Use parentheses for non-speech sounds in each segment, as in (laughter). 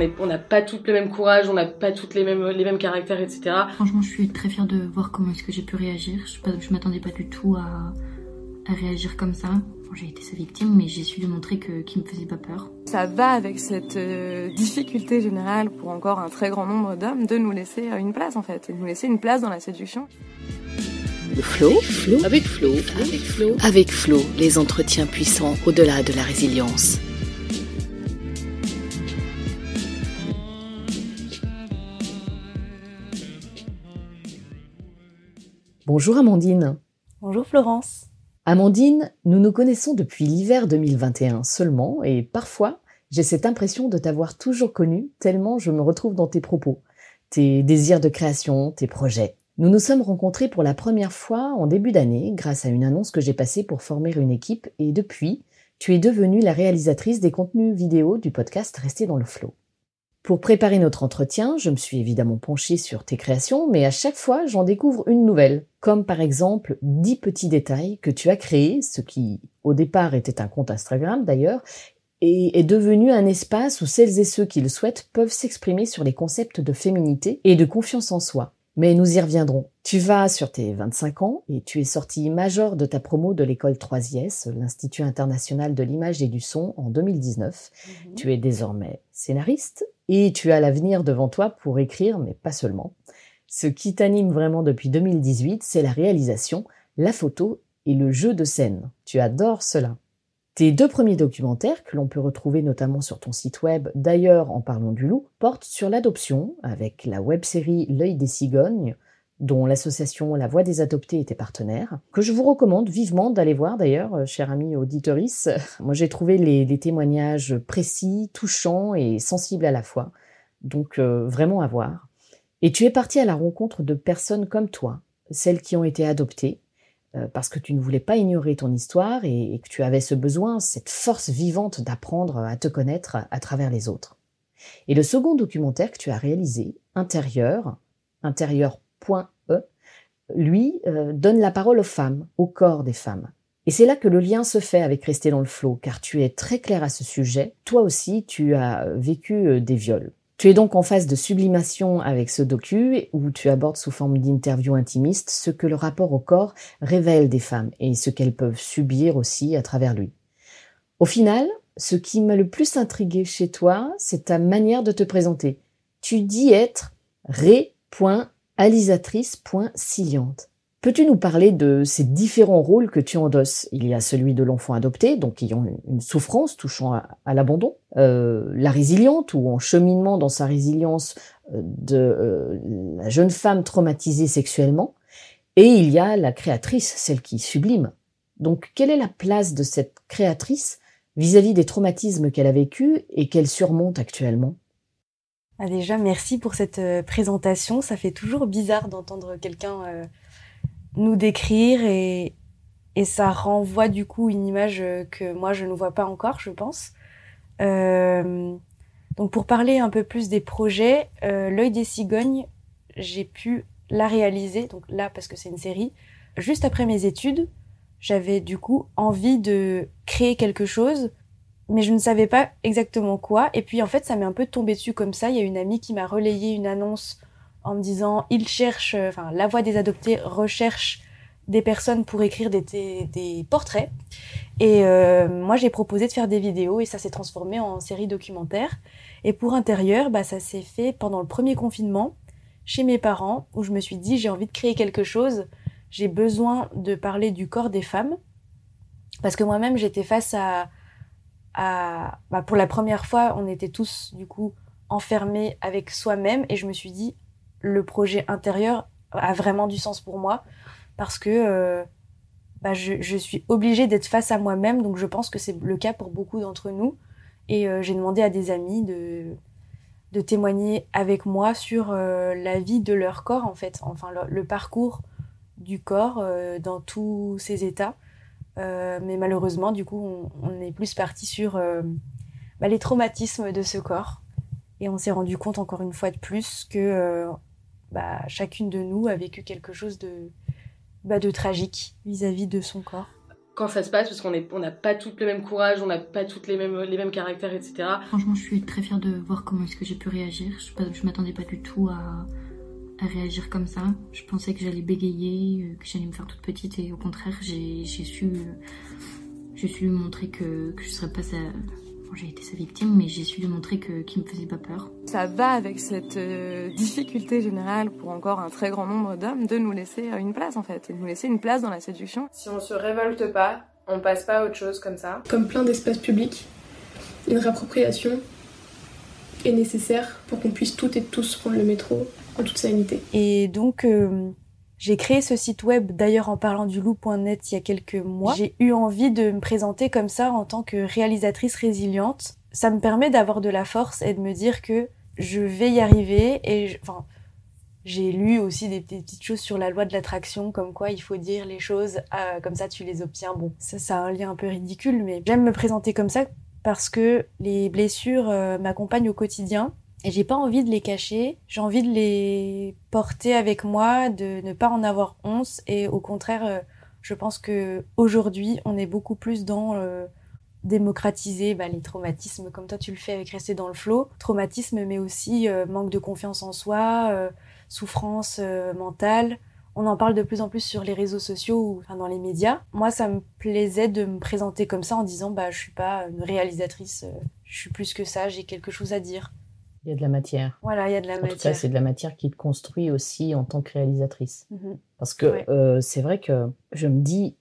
Est on n'a pas toutes le même courage on n'a pas toutes les mêmes les mêmes caractères etc franchement je suis très fière de voir comment est-ce que j'ai pu réagir. Je, je m'attendais pas du tout à, à réagir comme ça. J'ai été sa victime mais j'ai su lui montrer que qu'il me faisait pas peur. Ça va avec cette euh, difficulté générale pour encore un très grand nombre d'hommes de nous laisser une place en fait de nous laisser une place dans la séduction. Le flow, flow, avec Flo, avec Flo, avec Flo, les entretiens puissants au-delà de la résilience. Bonjour Amandine. Bonjour Florence. Amandine, nous nous connaissons depuis l'hiver 2021 seulement et parfois j'ai cette impression de t'avoir toujours connue tellement je me retrouve dans tes propos, tes désirs de création, tes projets. Nous nous sommes rencontrés pour la première fois en début d'année grâce à une annonce que j'ai passée pour former une équipe et depuis, tu es devenue la réalisatrice des contenus vidéo du podcast Rester dans le Flow. Pour préparer notre entretien, je me suis évidemment penchée sur tes créations, mais à chaque fois, j'en découvre une nouvelle, comme par exemple 10 petits détails que tu as créés, ce qui au départ était un compte Instagram d'ailleurs, et est devenu un espace où celles et ceux qui le souhaitent peuvent s'exprimer sur les concepts de féminité et de confiance en soi. Mais nous y reviendrons. Tu vas sur tes 25 ans et tu es sorti major de ta promo de l'école 3IS, l'Institut international de l'image et du son, en 2019. Mhm. Tu es désormais scénariste et tu as l'avenir devant toi pour écrire, mais pas seulement. Ce qui t'anime vraiment depuis 2018, c'est la réalisation, la photo et le jeu de scène. Tu adores cela. Tes deux premiers documentaires, que l'on peut retrouver notamment sur ton site web, d'ailleurs en parlant du loup, portent sur l'adoption, avec la web-série L'œil des cigognes, dont l'association La Voix des Adoptés était partenaire, que je vous recommande vivement d'aller voir d'ailleurs, euh, cher ami auditoris. (laughs) Moi j'ai trouvé les, témoignages précis, touchants et sensibles à la fois, donc euh, vraiment à voir. Et tu es parti à la rencontre de personnes comme toi, celles qui ont été adoptées, euh, parce que tu ne voulais pas ignorer ton histoire et, que tu avais ce besoin, cette force vivante d'apprendre à te connaître à travers les autres. Et le second documentaire que tu as réalisé, Intérieur, intérieur.e, lui euh, donne la parole aux femmes, au corps des femmes. Et c'est là que le lien se fait avec Rester dans le flot, car tu es très clair à ce sujet. Toi aussi, tu as vécu euh, des viols. Tu es donc en phase de sublimation avec ce docu où tu abordes sous forme d'interview intimiste ce que le rapport au corps révèle des femmes et ce qu'elles peuvent subir aussi à travers lui. Au final, ce qui m'a le plus intrigué chez toi, c'est ta manière de te présenter. Tu dis être ré.alisatrice.siliante. Peux-tu nous parler de ces différents rôles que tu endosses? Il y a celui de l'enfant adopté, donc ayant une souffrance touchant à, l'abandon, euh, la résiliente ou en cheminement dans sa résilience euh, de euh, la jeune femme traumatisée sexuellement, et il y a la créatrice, celle qui sublime. Donc quelle est la place de cette créatrice vis-à-vis des traumatismes qu'elle a vécus et qu'elle surmonte actuellement? Ah Déjà, merci pour cette présentation. Ça fait toujours bizarre d'entendre quelqu'un nous décrire et, ça renvoie du coup une image que moi je ne vois pas encore, je pense. Euh, donc pour parler un peu plus des projets, euh, l'œil des cigognes, j'ai pu la réaliser, donc là parce que c'est une série, juste après mes études. J'avais du coup envie de créer quelque chose, mais je ne savais pas exactement quoi. Et puis en fait, ça m'est un peu tombé dessus comme ça. Il y a une amie qui m'a relayé une annonce en me disant il cherche, euh, enfin la voix des adoptés recherche des personnes pour écrire des, des, portraits. Et euh, moi j'ai proposé de faire des vidéos et ça s'est transformé en série documentaire. Et pour intérieur, bah, ça s'est fait pendant le premier confinement. chez mes parents où je me suis dit j'ai envie de créer quelque chose, j'ai besoin de parler du corps des femmes parce que moi-même j'étais face à, bah, pour la première fois on était tous du coup enfermés avec soi-même. Et je me suis dit le projet intérieur a vraiment du sens pour moi. Parce que euh, bah, je, suis obligée d'être face à moi-même. Donc je pense que c'est le cas pour beaucoup d'entre nous. Et euh, j'ai demandé à des amis de témoigner avec moi sur euh, la vie de leur corps en fait. Enfin le, le parcours du corps dans tous ses états euh, mais malheureusement du coup on, on est plus parti sur bah, les traumatismes de ce corps et on s'est rendu compte encore une fois de plus que bah, chacune de nous a vécu quelque chose de, bah, de tragique vis-à-vis -vis de son corps. Quand ça se passe, parce qu'on n'a on pas toutes le même courage, on n'a pas toutes les mêmes, les mêmes caractères, etc. Franchement, je suis très fière de voir comment est-ce que j'ai pu réagir. Je, je m'attendais pas du tout à, à, réagir comme ça. Je pensais que j'allais bégayer, euh, que j'allais me faire toute petite, et au contraire, j'ai su, j'ai su lui montrer que, que je serais pas sa, j'ai été sa victime, mais j'ai su lui montrer que qu'il me faisait pas peur. Ça va avec cette euh, difficulté générale pour encore un très grand nombre d'hommes de nous laisser une place en fait, et de nous laisser une place dans la séduction. Si on se révolte pas, on passe pas à autre chose comme ça. Comme plein d'espaces publics, une réappropriation est nécessaire pour qu'on puisse toutes et tous prendre le métro en toute sérénité. Et donc euh, j'ai créé ce site web d'ailleurs en parlant du loup.net il y a quelques mois. J'ai eu envie de me présenter comme ça en tant que réalisatrice résiliente. Ça me permet d'avoir de la force et de me dire que je vais y arriver et je... enfin j'ai lu aussi des petites choses sur la loi de l'attraction, comme quoi il faut dire les choses, euh, comme ça tu les obtiens. Bon, ça, ça a un lien un peu ridicule, mais j'aime me présenter comme ça parce que les blessures euh, m'accompagnent au quotidien et j'ai pas envie de les cacher, j'ai envie de les porter avec moi, de ne pas en avoir honte et au contraire, euh, je pense que aujourd'hui, on est beaucoup plus dans euh, démocratiser bah, les traumatismes comme toi tu le fais avec rester dans le flot, traumatisme mais aussi manque de confiance en soi, souffrance mentale. On en parle de plus en plus sur les réseaux sociaux ou enfin, dans les médias. Moi, ça me plaisait de me présenter comme ça en disant bah je suis pas une réalisatrice, euh, je suis plus que ça, j'ai quelque chose à dire. Il y a de la matière. Voilà, il y a de la en matière. tout cas, c'est de la matière qui te construit aussi en tant que réalisatrice. Mm -hmm. Parce que Ouais. euh, c'est vrai que je me dis,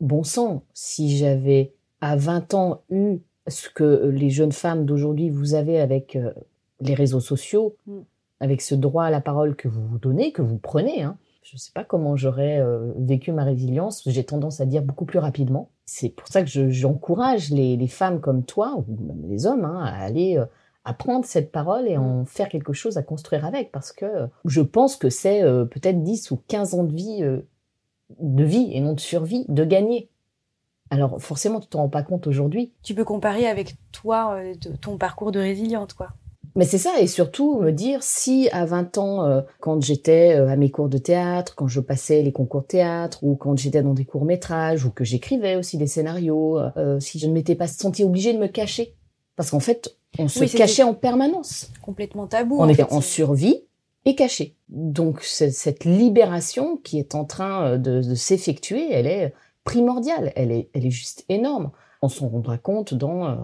bon sang, si j'avais à 20 ans eu ce que les jeunes femmes d'aujourd'hui vous avez avec euh, les réseaux sociaux, Mm. avec ce droit à la parole que vous vous donnez, que vous prenez, hein, je ne sais pas comment j'aurais euh, vécu ma résilience. J'ai tendance à dire beaucoup plus rapidement. C'est pour ça que je- j'encourage les, les femmes comme toi, ou même les hommes, hein, à aller euh, à prendre cette parole et en faire quelque chose à construire avec. Parce que euh, je pense que c'est euh, peut-être 10 ou 15 ans de vie, de vie et non de survie, de gagner. Alors forcément, tu t'en rends pas compte aujourd'hui. Tu peux comparer avec toi, de- ton parcours de résiliente, quoi. Mais c'est ça, et surtout me dire si à 20 ans, euh, quand j'étais euh, à mes cours de théâtre, quand je passais les concours de théâtre, ou quand j'étais dans des courts-métrages, ou que j'écrivais aussi des scénarios, euh, si je ne m'étais pas sentie obligée de me cacher. Parce qu'en fait, on se Oui, cachait en permanence. Complètement tabou. On en était fait, en survie et caché. Donc cette libération qui est en train de, de s'effectuer, elle est primordiale, elle est, elle est juste énorme. On s'en rendra compte dans euh,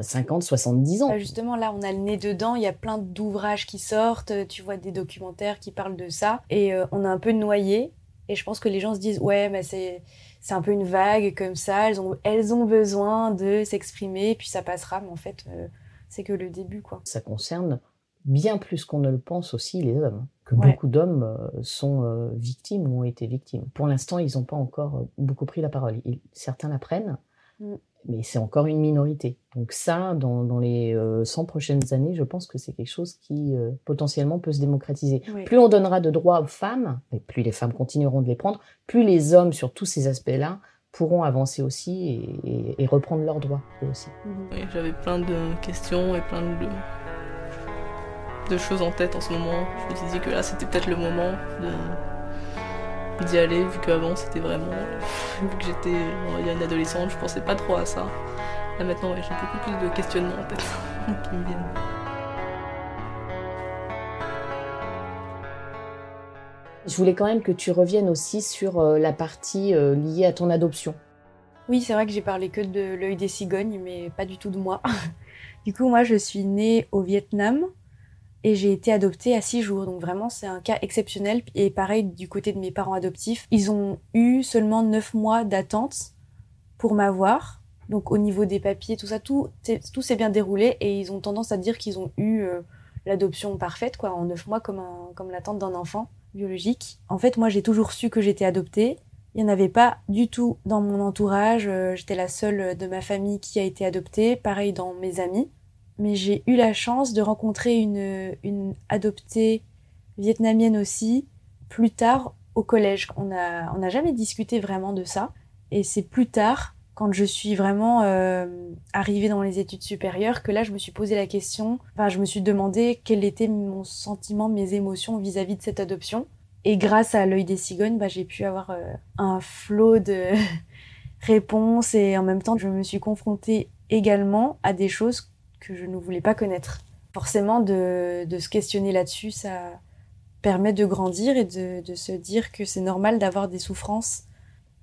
50, 70 ans. Bah, justement, là, on a le nez dedans. Il y a plein d'ouvrages qui sortent. euh, Tu vois des documentaires qui parlent de ça. Et euh, on est un peu noyé. Et je pense que les gens se disent, ouais, mais c'est, c'est un peu une vague comme ça. Elles ont, elles ont besoin de s'exprimer. Puis ça passera. Mais en fait, euh, c'est que le début, quoi. Ça concerne bien plus qu'on ne le pense aussi les hommes. Que Ouais. beaucoup d'hommes euh, sont euh, victimes ou ont été victimes. Pour l'instant, ils n'ont pas encore euh, beaucoup pris la parole. Certains la prennent, Mm. Mais c'est encore une minorité. Donc ça, dans, dans les euh, 100 prochaines années, je pense que c'est quelque chose qui euh, potentiellement peut se démocratiser. Oui. Plus on donnera de droits aux femmes, et plus les femmes continueront de les prendre, plus les hommes, sur tous ces aspects-là, pourront avancer aussi et, et- et reprendre leurs droits eux aussi. Mhm. Oui, j'avais plein de questions et plein de, de choses en tête en ce moment. Je me disais que là, c'était peut-être le moment de d'y aller, vu qu'avant, c'était vraiment... Vu que j'étais, une adolescente, je pensais pas trop à ça. Là, maintenant, ouais, j'ai beaucoup plus de questionnements en tête (laughs) qui me viennent. Je voulais quand même que tu reviennes aussi sur euh, la partie euh, liée à ton adoption. Oui, c'est vrai que j'ai parlé que de l'œil des cigognes, mais pas du tout de moi. (laughs) du coup, moi, je suis née au Vietnam et j'ai été adoptée à six jours. Donc vraiment, c'est un cas exceptionnel. Et pareil, du côté de mes parents adoptifs, ils ont eu seulement neuf mois d'attente pour m'avoir. Donc au niveau des papiers, tout ça, tout, tout s'est bien déroulé et ils ont tendance à dire qu'ils ont eu euh, l'adoption parfaite, quoi, en neuf mois comme, comme l'attente d'un enfant biologique. En fait, moi, j'ai toujours su que j'étais adoptée. Il n'y en avait pas du tout dans mon entourage. Euh, j'étais la seule de ma famille qui a été adoptée. Pareil dans mes amis. Mais j'ai eu la chance de rencontrer une, adoptée vietnamienne aussi plus tard au collège. On n'a on a jamais discuté vraiment de ça. Et c'est plus tard, quand je suis vraiment euh, arrivée dans les études supérieures, que là, je me suis posé la question, enfin, je me suis demandé quel était mon sentiment, mes émotions vis-à-vis de cette adoption. Et grâce à l'œil des cigognes, bah, j'ai pu avoir euh, un flot de (laughs) réponses et en même temps, je me suis confrontée également à des choses que je ne voulais pas connaître. Forcément, de, de se questionner là-dessus, ça permet de grandir et de, de se dire que c'est normal d'avoir des souffrances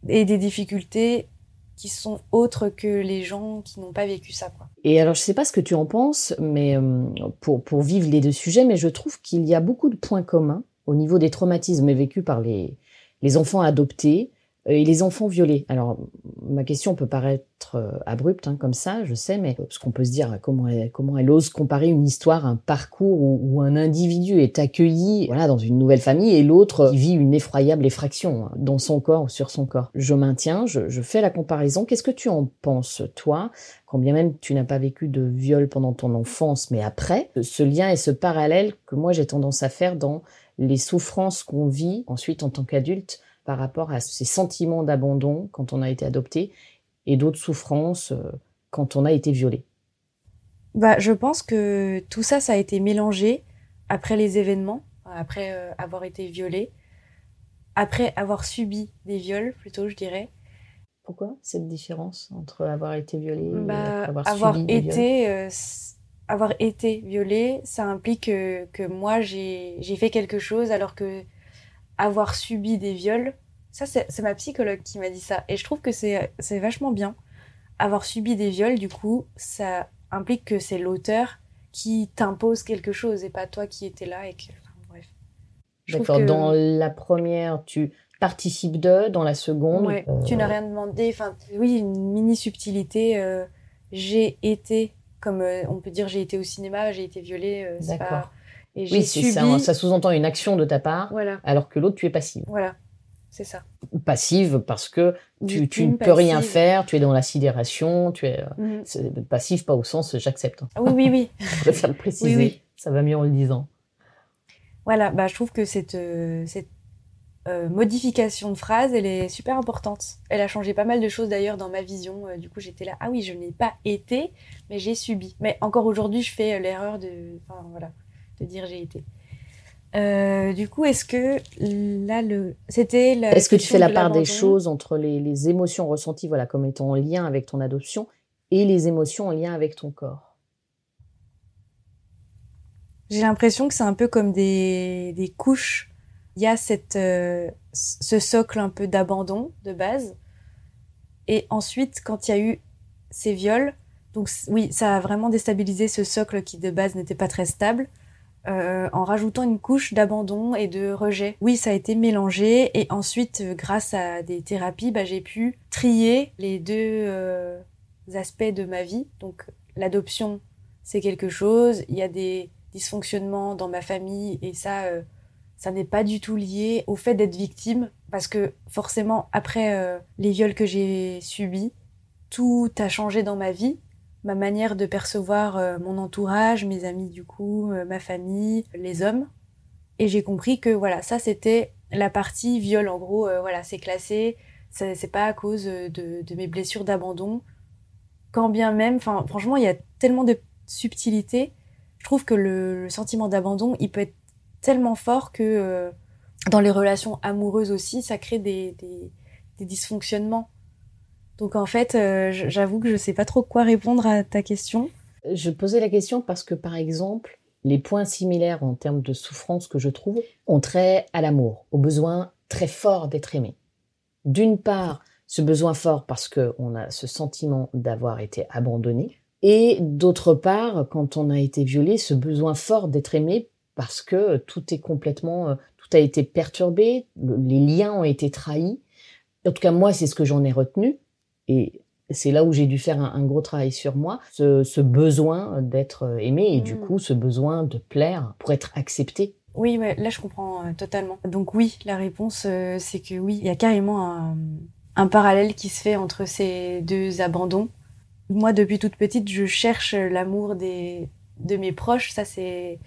et des difficultés qui sont autres que les gens qui n'ont pas vécu ça. Et alors, je sais pas ce que tu en penses, mais euh, pour, pour vivre les deux sujets, mais je trouve qu'il y a beaucoup de points communs au niveau des traumatismes vécus par les, les enfants adoptés et les enfants violés. Alors, ma question peut paraître euh, abrupte hein, comme ça, je sais, mais parce qu'on peut se dire comment elle, comment elle ose comparer une histoire, un parcours où, un individu est accueilli voilà dans une nouvelle famille et l'autre vit une effroyable effraction hein, dans son corps ou sur son corps. Je maintiens, je, je fais la comparaison. Qu'est-ce que tu en penses, toi? Quand bien même tu n'as pas vécu de viol pendant ton enfance, mais après, ce lien et ce parallèle que moi j'ai tendance à faire dans les souffrances qu'on vit ensuite en tant qu'adulte par rapport à ces sentiments d'abandon quand on a été adopté et d'autres souffrances euh, quand on a été violé bah, Je pense que tout ça, ça a été mélangé après les événements, après euh, avoir été violé, après avoir subi des viols plutôt, je dirais. Pourquoi cette différence entre avoir été violé et bah, avoir, avoir subi été, euh, avoir été violé, ça implique que, que moi j'ai fait quelque chose alors que avoir subi des viols, ça c'est ma psychologue qui m'a dit ça. Et je trouve que c'est vachement bien. Avoir subi des viols, du coup, ça implique que c'est l'auteur qui t'impose quelque chose et pas toi qui étais là et que... Enfin, bref. D'accord, dans la première, tu participes de, dans la seconde... Ouais, tu n'as rien demandé. Enfin, oui, une mini subtilité. Euh, j'ai été, comme euh, on peut dire j'ai été au cinéma, j'ai été violée. Euh, D'accord. Et oui, subi... ça, ça sous-entend une action de ta part, voilà. alors que l'autre, tu es passive. Voilà, c'est ça. Passive parce que tu, tu ne peux rien faire, tu es dans la sidération, tu es mm passive pas au sens j'accepte. Ah, oui, oui, oui. (laughs) Je préfère le préciser, oui, oui. ça va mieux en le disant. Voilà, bah, je trouve que cette, euh, cette euh, modification de phrase, elle est super importante. Elle a changé pas mal de choses d'ailleurs dans ma vision. Euh, du coup, j'étais là, ah oui, je n'ai pas été, mais j'ai subi. Mais encore aujourd'hui, je fais l'erreur de... Enfin, voilà de dire j'ai été. Euh, du coup, est-ce que là, le... c'était Est-ce que tu fais la part des choses entre les, les, émotions ressenties, voilà, comme étant en lien avec ton adoption, et les émotions en lien avec ton corps? J'ai l'impression que c'est un peu comme des, des couches. Il y a cette, euh, ce socle un peu d'abandon de base, et ensuite, quand il y a eu ces viols, donc oui, ça a vraiment déstabilisé ce socle qui de base n'était pas très stable. Euh, en rajoutant une couche d'abandon et de rejet. Oui, ça a été mélangé et ensuite, euh, grâce à des thérapies, bah, j'ai pu trier les deux euh, aspects de ma vie. Donc l'adoption, c'est quelque chose. Il y a des dysfonctionnements dans ma famille et ça, ça n'est pas du tout lié au fait d'être victime parce que forcément, après les viols que j'ai subis, tout a changé dans ma vie ma manière de percevoir euh, mon entourage, mes amis du coup, euh, ma famille, les hommes. Et j'ai compris que voilà, ça c'était la partie viol. En gros, euh, voilà, c'est classé. C'est pas à cause de, de mes blessures d'abandon. Quand bien même, enfin, franchement, il y a tellement de subtilité. Je trouve que le, sentiment d'abandon, il peut être tellement fort que dans les relations amoureuses aussi, ça crée des dysfonctionnements. Donc en fait, euh, j'avoue que je sais pas trop quoi répondre à ta question. Je posais la question parce que par exemple, les points similaires en termes de souffrance que je trouve ont trait à l'amour, au besoin très fort d'être aimé. D'une part, ce besoin fort parce qu'on a ce sentiment d'avoir été abandonné, et d'autre part, quand on a été violé, ce besoin fort d'être aimé parce que tout est complètement, euh, tout a été perturbé, le- les liens ont été trahis. En tout cas, moi, c'est ce que j'en ai retenu. Et c'est là où j'ai dû faire un, un gros travail sur moi, ce, ce besoin d'être aimé et du Mm. coup, ce besoin de plaire pour être accepté. Oui, ouais, là je comprends euh, totalement. Donc oui, la réponse euh, c'est que oui, il y a carrément un, un parallèle qui se fait entre ces deux abandons. Moi, depuis toute petite, je cherche l'amour des de mes proches. Ça c'est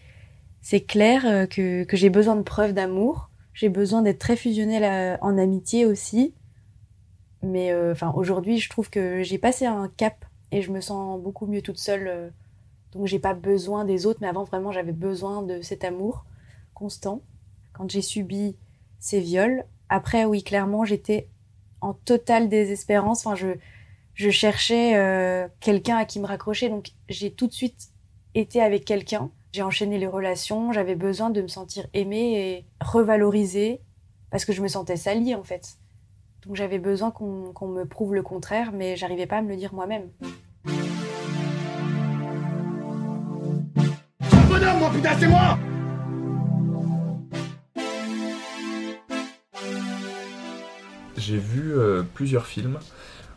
c'est clair euh, que que j'ai besoin de preuves d'amour. J'ai besoin d'être très fusionnelle en amitié aussi. Mais euh, enfin aujourd'hui, je trouve que j'ai passé un cap et je me sens beaucoup mieux toute seule. euh, donc j'ai pas besoin des autres, mais avant vraiment j'avais besoin de cet amour constant quand j'ai subi ces viols. Après, oui, clairement, j'étais en totale désespérance. Enfin, je, je cherchais euh, quelqu'un à qui me raccrocher. Donc, j'ai tout de suite été avec quelqu'un. J'ai enchaîné les relations. J'avais besoin de me sentir aimée et revalorisée parce que je me sentais salie, en fait. Donc, j'avais besoin qu'on me prouve le contraire, mais j'arrivais pas à me le dire moi-même. Bonhomme, mon putain, c'est moi J'ai vu euh, plusieurs films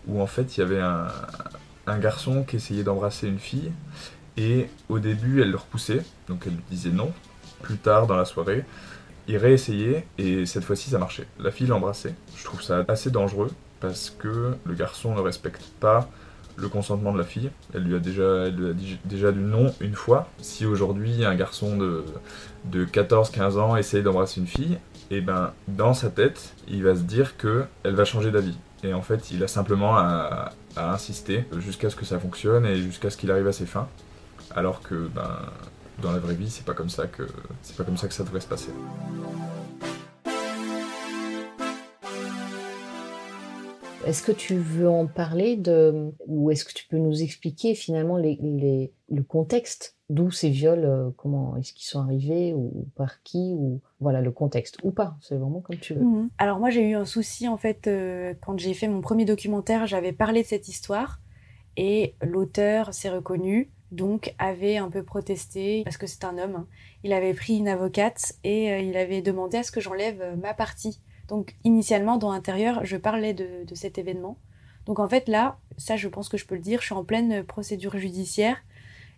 où en fait il y avait un, un garçon qui essayait d'embrasser une fille et au début elle le repoussait, donc elle lui disait non. Plus tard dans la soirée, il réessayait et cette fois-ci ça marchait. La fille l'embrassait. Je trouve ça assez dangereux parce que le garçon ne respecte pas le consentement de la fille. Elle lui a déjà, dit- déjà dit non une fois. Si aujourd'hui un garçon de, de 14-15 ans essaye d'embrasser une fille, et ben dans sa tête, il va se dire que elle va changer d'avis. Et en fait, il a simplement à, à insister jusqu'à ce que ça fonctionne et jusqu'à ce qu'il arrive à ses fins. Alors que ben dans la vraie vie, c'est pas comme ça que c'est pas comme ça que ça devrait se passer. Est-ce que tu veux en parler de, ou est-ce que tu peux nous expliquer finalement les, les- le contexte? D'où ces viols, euh, comment est-ce qu'ils sont arrivés ou par qui ou voilà le contexte ou pas, c'est vraiment comme tu veux. Mhm. Alors moi j'ai eu un souci en fait euh, quand j'ai fait mon premier documentaire, j'avais parlé de cette histoire et l'auteur s'est reconnu, donc avait un peu protesté parce que c'est un homme. hein. Il avait pris une avocate et euh, il avait demandé à ce que j'enlève euh, ma partie. Donc initialement dans l'intérieur, je parlais de, de cet événement. Donc en fait là, ça je pense que je peux le dire, je suis en pleine procédure judiciaire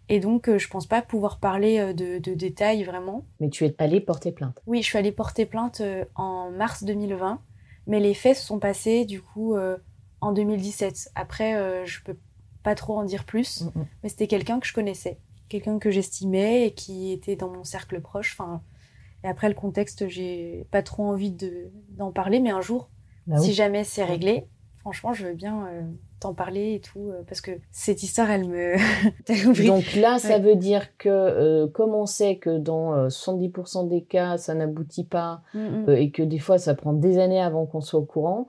et donc euh, je pense pas pouvoir parler euh, de, de détails vraiment. Mais tu es allé porter plainte. Oui, je suis allée porter plainte euh, en mars 2020, mais les faits se sont passés du coup euh, en 2017. Après, euh, je peux pas trop en dire plus, Mm, mm. mais c'était quelqu'un que je connaissais, quelqu'un que j'estimais et qui était dans mon cercle proche. Enfin, et après le contexte, j'ai pas trop envie de d'en parler, mais un jour, Bah oui. si jamais c'est réglé, franchement, je veux bien euh, t'en parler et tout, euh, parce que cette histoire, elle me. (laughs) Donc là, ça Ouais. veut dire que euh, comme on sait que dans euh, 70% des cas, ça n'aboutit pas Mm, et que des fois, ça prend des années avant qu'on soit au courant,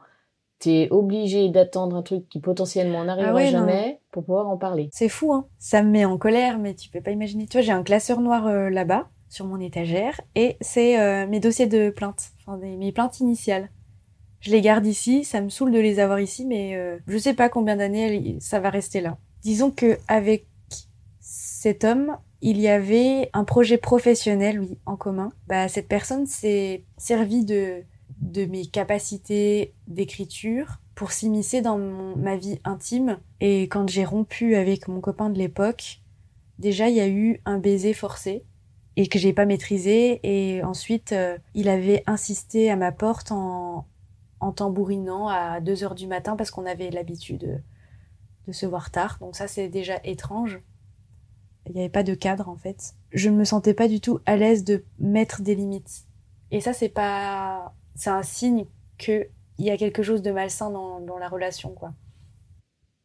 t'es obligé d'attendre un truc qui potentiellement n'arrivera Ah ouais, non. Pour pouvoir en parler. C'est fou, hein. Ça me met en colère, mais tu peux pas imaginer. Tu vois, j'ai un classeur noir euh, là-bas, sur mon étagère, et c'est euh, mes dossiers de plainte, enfin mes plaintes initiales. Je les garde ici, ça me saoule de les avoir ici, mais euh, je sais pas combien d'années ça va rester là. Disons que avec cet homme, il y avait un projet professionnel, oui, en commun. Bah, cette personne s'est servie de mes capacités d'écriture pour s'immiscer dans ma vie intime. Et quand j'ai rompu avec mon copain de l'époque, déjà il y a eu un baiser forcé et que j'ai pas maîtrisé. Et ensuite, euh, il avait insisté à ma porte en, en tambourinant à 2 heures du matin parce qu'on avait l'habitude de se voir tard. Donc ça, c'est déjà étrange. Il n'y avait pas de cadre en fait. Je ne me sentais pas du tout à l'aise de mettre des limites. Et ça, c'est pas, c'est un signe que il y a quelque chose de malsain dans, dans la relation, quoi.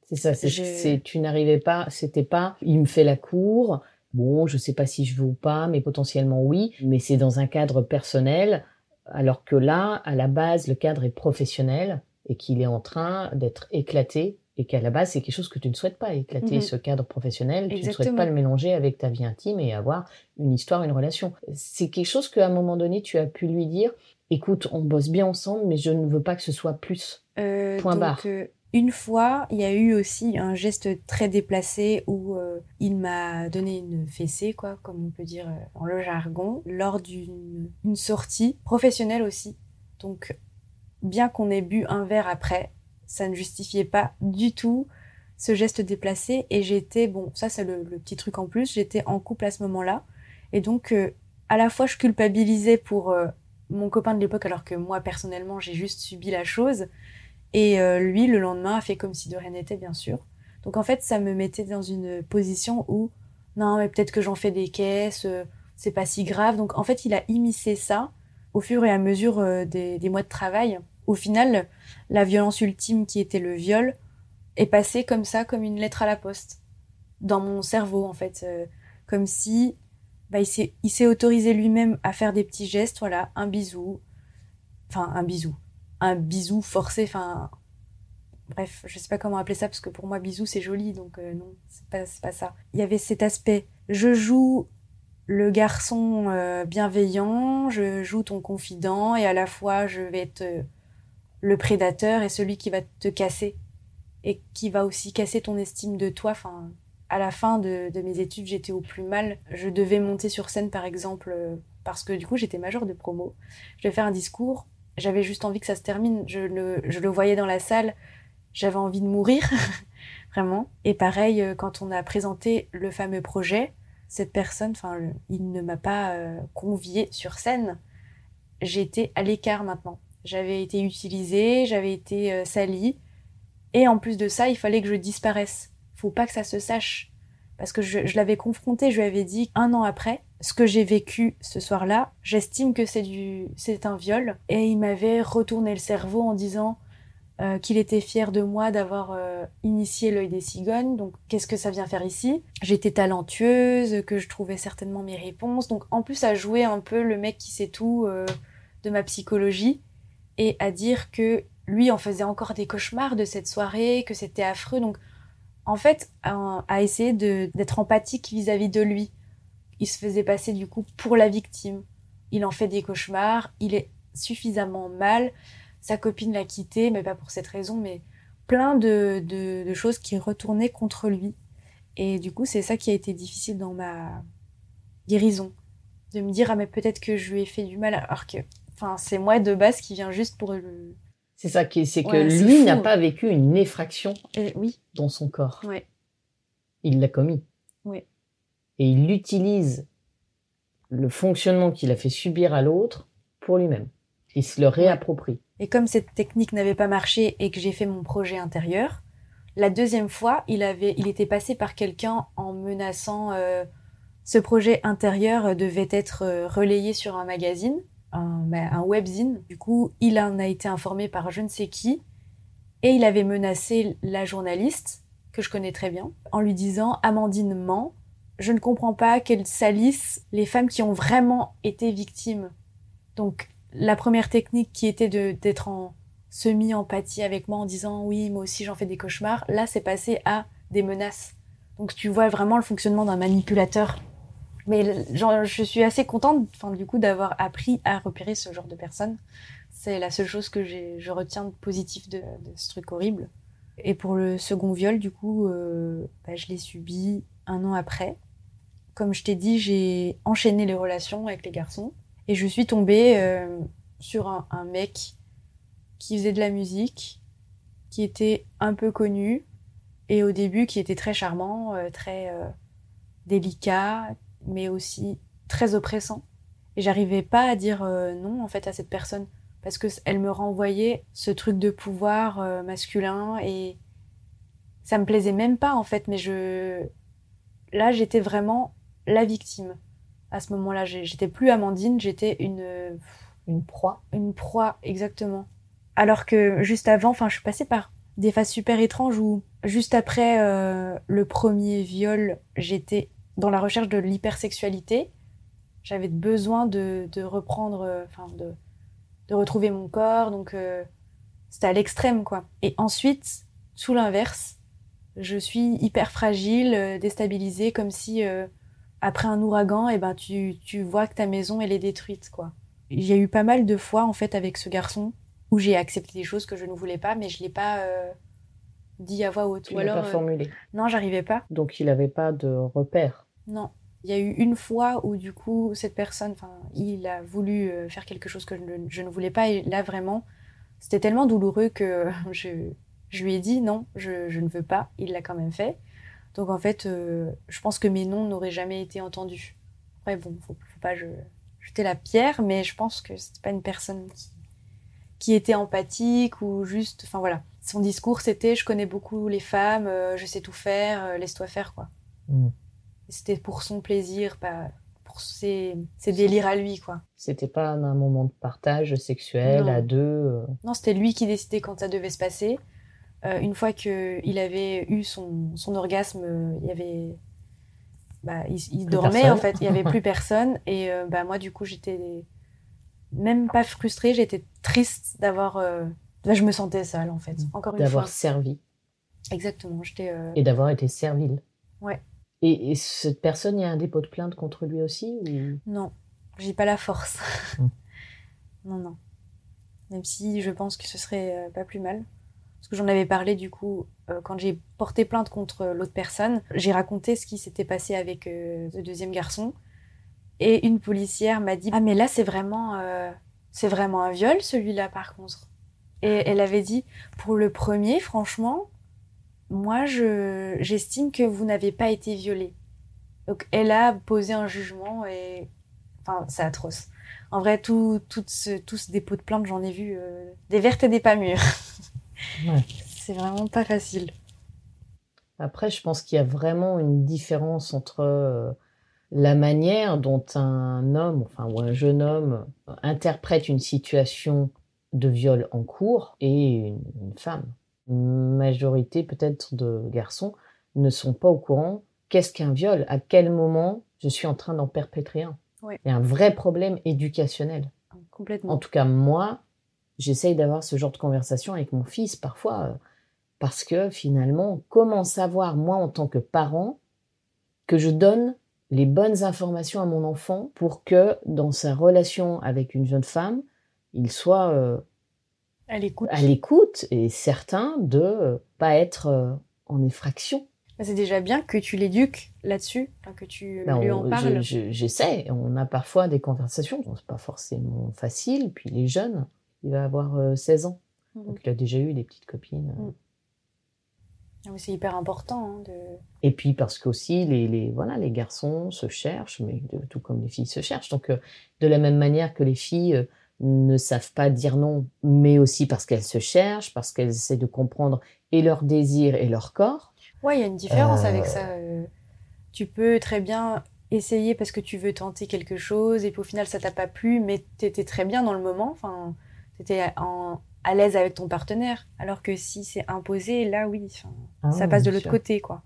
C'est ça, c'est, Je- c'est- tu n'arrivais pas, c'était pas, il me fait la cour, bon, je sais pas si je veux ou pas, mais potentiellement oui, mais c'est dans un cadre personnel, alors que là, à la base, le cadre est professionnel et qu'il est en train d'être éclaté et qu'à la base, c'est quelque chose que tu ne souhaites pas, éclater Mhm. ce cadre professionnel, tu ne souhaites pas le mélanger avec ta vie intime et avoir une histoire, une relation. C'est quelque chose qu'à un moment donné, tu as pu lui dire, écoute, on bosse bien ensemble, mais je ne veux pas que ce soit plus. Euh, Point donc, barre. euh, Une fois, il y a eu aussi un geste très déplacé où euh, il m'a donné une fessée, quoi, comme on peut dire dans le jargon, lors d'une une sortie professionnelle aussi. Donc, bien qu'on ait bu un verre après, ça ne justifiait pas du tout ce geste déplacé. Et j'étais, bon, ça c'est le, le petit truc en plus, j'étais en couple à ce moment-là. Et donc, à la fois, je culpabilisais pour mon copain de l'époque, alors que moi, personnellement, j'ai juste subi la chose. Et euh, lui, le lendemain, a fait comme si de rien n'était, bien sûr. Donc, en fait, ça me mettait dans une position où, non, mais peut-être que j'en fais des caisses, euh, c'est pas si grave. Donc, en fait, il a immiscé ça au fur et à mesure euh, des, mois de travail. Au final, la violence ultime qui était le viol est passée comme ça, comme une lettre à la poste, dans mon cerveau, en fait. Comme si bah, il s'est autorisé lui-même à faire des petits gestes, voilà, un bisou, enfin un bisou, un bisou forcé, enfin bref, je sais pas comment appeler ça parce que pour moi bisou c'est joli, donc euh, non, c'est pas pas ça. Il y avait cet aspect, je joue le garçon euh, bienveillant, je joue ton confident et à la fois je vais être euh, le prédateur et celui qui va te casser et qui va aussi casser ton estime de toi, enfin à la fin de, mes études, j'étais au plus mal. Je devais monter sur scène, par exemple, euh, parce que du coup, j'étais majeure de promo. Je devais faire un discours. J'avais juste envie que ça se termine. Je le, voyais dans la salle. J'avais envie de mourir, (laughs) vraiment. Et pareil, euh, quand on a présenté le fameux projet, cette personne, enfin, il ne m'a pas euh, conviée sur scène. J'étais à l'écart maintenant. J'avais été utilisée, j'avais été salie. Et en plus de ça, il fallait que je disparaisse faut pas que ça se sache. Parce que je, l'avais confronté, je lui avais dit un an après, ce que j'ai vécu ce soir-là, j'estime que c'est du, c'est un viol. Et il m'avait retourné le cerveau en disant euh, qu'il était fier de moi d'avoir euh, initié l'œil des cigognes. Donc, qu'est-ce que ça vient faire ici? J'étais talentueuse, que je trouvais certainement mes réponses. Donc, en plus, à jouer un peu le mec qui sait tout euh, de ma psychologie et à dire que lui en faisait encore des cauchemars de cette soirée, que c'était affreux. Donc, en fait, à, à essayer d'être empathique vis-à-vis de lui. Il se faisait passer du coup pour la victime. Il en fait des cauchemars, il est suffisamment mal, sa copine l'a quitté, mais pas pour cette raison, mais plein de, de, de choses qui retournaient contre lui. Et du coup, c'est ça qui a été difficile dans ma guérison. De me dire, ah mais peut-être que je lui ai fait du mal, alors que enfin, c'est moi de base qui vient juste pour le... C'est ça qui, c'est que Ouais, lui n'a pas vécu une effraction oui, dans son corps. ouais, Il l'a commis. Et il utilise le fonctionnement qu'il a fait subir à l'autre pour lui-même. Il se le réapproprie. Et comme cette technique n'avait pas marché et que j'ai fait mon projet intérieur, la deuxième fois, il avait, il était passé par quelqu'un en menaçant. euh, ce projet intérieur devait être euh, relayé sur un magazine, un, bah, un webzine. Du coup, il en a été informé par je ne sais qui, et il avait menacé la journaliste que je connais très bien en lui disant Amandine ment. Je ne comprends pas qu'elle salisse les femmes qui ont vraiment été victimes. Donc la première technique qui était d'être en semi-empathie avec moi en disant oui moi aussi j'en fais des cauchemars, là c'est passé à des menaces. Donc tu vois vraiment le fonctionnement d'un manipulateur. Mais je suis assez contente enfin, du coup d'avoir appris à repérer ce genre de personnes. C'est la seule chose que je retiens de positif de, ce truc horrible. Et pour le second viol, du coup, euh, bah, je l'ai subi un an après. Comme je t'ai dit, j'ai enchaîné les relations avec les garçons. Et je suis tombée euh, sur un, mec qui faisait de la musique, qui était un peu connu, et au début qui était très charmant, euh, très délicat, mais aussi très oppressant. Et j'arrivais pas à dire euh, non en fait à cette personne parce que elle me renvoyait ce truc de pouvoir euh, masculin et ça me plaisait même pas en fait. Mais je là j'étais vraiment la victime à ce moment-là. J'étais plus Amandine, j'étais une Une proie. une proie exactement. Alors que juste avant, enfin, je suis passée par des phases super étranges où juste après euh, le premier viol, j'étais dans la recherche de l'hypersexualité. J'avais besoin de, de reprendre, euh, enfin, de, de retrouver mon corps, donc euh, c'était à l'extrême, quoi. Et ensuite, sous l'inverse, je suis hyper fragile, euh, déstabilisée, comme si euh, après un ouragan, et ben, tu, tu vois que ta maison, elle est détruite, quoi. Il y a eu pas mal de fois, en fait, avec ce garçon, où j'ai accepté des choses que je ne voulais pas, mais je l'ai pas euh, dit à voix haute. Tu Ou alors, pas formulé. non, j'arrivais pas. Donc il n'avait pas de repère. Non. Il y a eu une fois où du coup cette personne, il a voulu euh, faire quelque chose que je ne, voulais pas et là vraiment, c'était tellement douloureux que je, je lui ai dit non, je, ne veux pas. Il l'a quand même fait. Donc en fait, euh, je pense que mes noms n'auraient jamais été entendus. Après bon, faut, faut pas je, jeter la pierre, mais je pense que c'était pas une personne qui, était empathique ou juste, enfin voilà. Son discours c'était je connais beaucoup les femmes, euh, je sais tout faire, euh, laisse-toi faire quoi. Mm. C'était pour son plaisir, pas pour ses, ses délires à lui, quoi. C'était pas un moment de partage sexuel Non. à deux. euh, Non, c'était lui qui décidait quand ça devait se passer. Euh, une fois qu'il avait eu son, son orgasme, euh, il y avait. Bah, il, dormait personne. en fait, il y avait (laughs) plus personne. Et bah, moi, du coup, j'étais même pas frustrée, j'étais triste d'avoir. bah, je me sentais seule en fait, encore une fois. d'avoir servi Exactement, j'étais. et d'avoir été servile. Ouais. Et, et cette personne, il y a un dépôt de plainte contre lui aussi ou... Non, j'ai pas la force. Mm. (laughs) non, non. Même si je pense que ce serait euh, pas plus mal. Parce que j'en avais parlé du coup euh, quand j'ai porté plainte contre l'autre personne. J'ai raconté ce qui s'était passé avec euh, le deuxième garçon. Et une policière m'a dit Ah, mais là, c'est vraiment, euh, c'est vraiment un viol celui-là par contre. Et elle avait dit Pour le premier, franchement, moi, je, j'estime que vous n'avez pas été violé. Donc elle a posé un jugement et enfin c'est atroce. En vrai tout tout ce tout ce dépôt de plainte j'en ai vu euh, des vertes et des pas mûres. (laughs) Ouais. c'est vraiment pas facile. Après, je pense qu'il y a vraiment une différence entre euh, la manière dont un homme, enfin, ou un jeune homme, euh, interprète une situation de viol en cours et une, une femme. Majorité, peut-être, de garçons ne sont pas au courant qu'est-ce qu'un viol, à quel moment je suis en train d'en perpétrer un. Ouais. Il y a un vrai problème éducationnel. Complètement. En tout cas, moi, j'essaye d'avoir ce genre de conversation avec mon fils parfois, euh, parce que finalement, comment savoir, moi, en tant que parent, que je donne les bonnes informations à mon enfant pour que dans sa relation avec une jeune femme, il soit euh, À l'écoute. à l'écoute et certain de euh, pas être euh, en effraction. Bah, C'est déjà bien que tu l'éduques là-dessus, que tu Ben, lui on- en parles. je- je- J'essaie. On a parfois des conversations. Bon, c'est pas forcément facile. Puis les jeunes, il va avoir euh, 16 ans. Mhm. Donc il a déjà eu des petites copines. Mm. Ah C'est hyper important hein, de. Et puis parce qu'aussi les, les voilà les garçons se cherchent, mais de- tout comme les filles se cherchent. Donc euh, de la même manière que les filles euh, ne savent pas dire non, mais aussi parce qu'elles se cherchent, parce qu'elles essaient de comprendre et leurs désirs et leur corps. Ouais, il y a une différence Euh, avec ça. euh. Tu peux très bien essayer parce que tu veux tenter quelque chose et puis au final ça t'a pas plu, mais t'étais très bien dans le moment. Enfin, t'étais en- à l'aise avec ton partenaire. Alors que si c'est imposé, là oui, enfin, Ah ça passe de l'autre côté, quoi.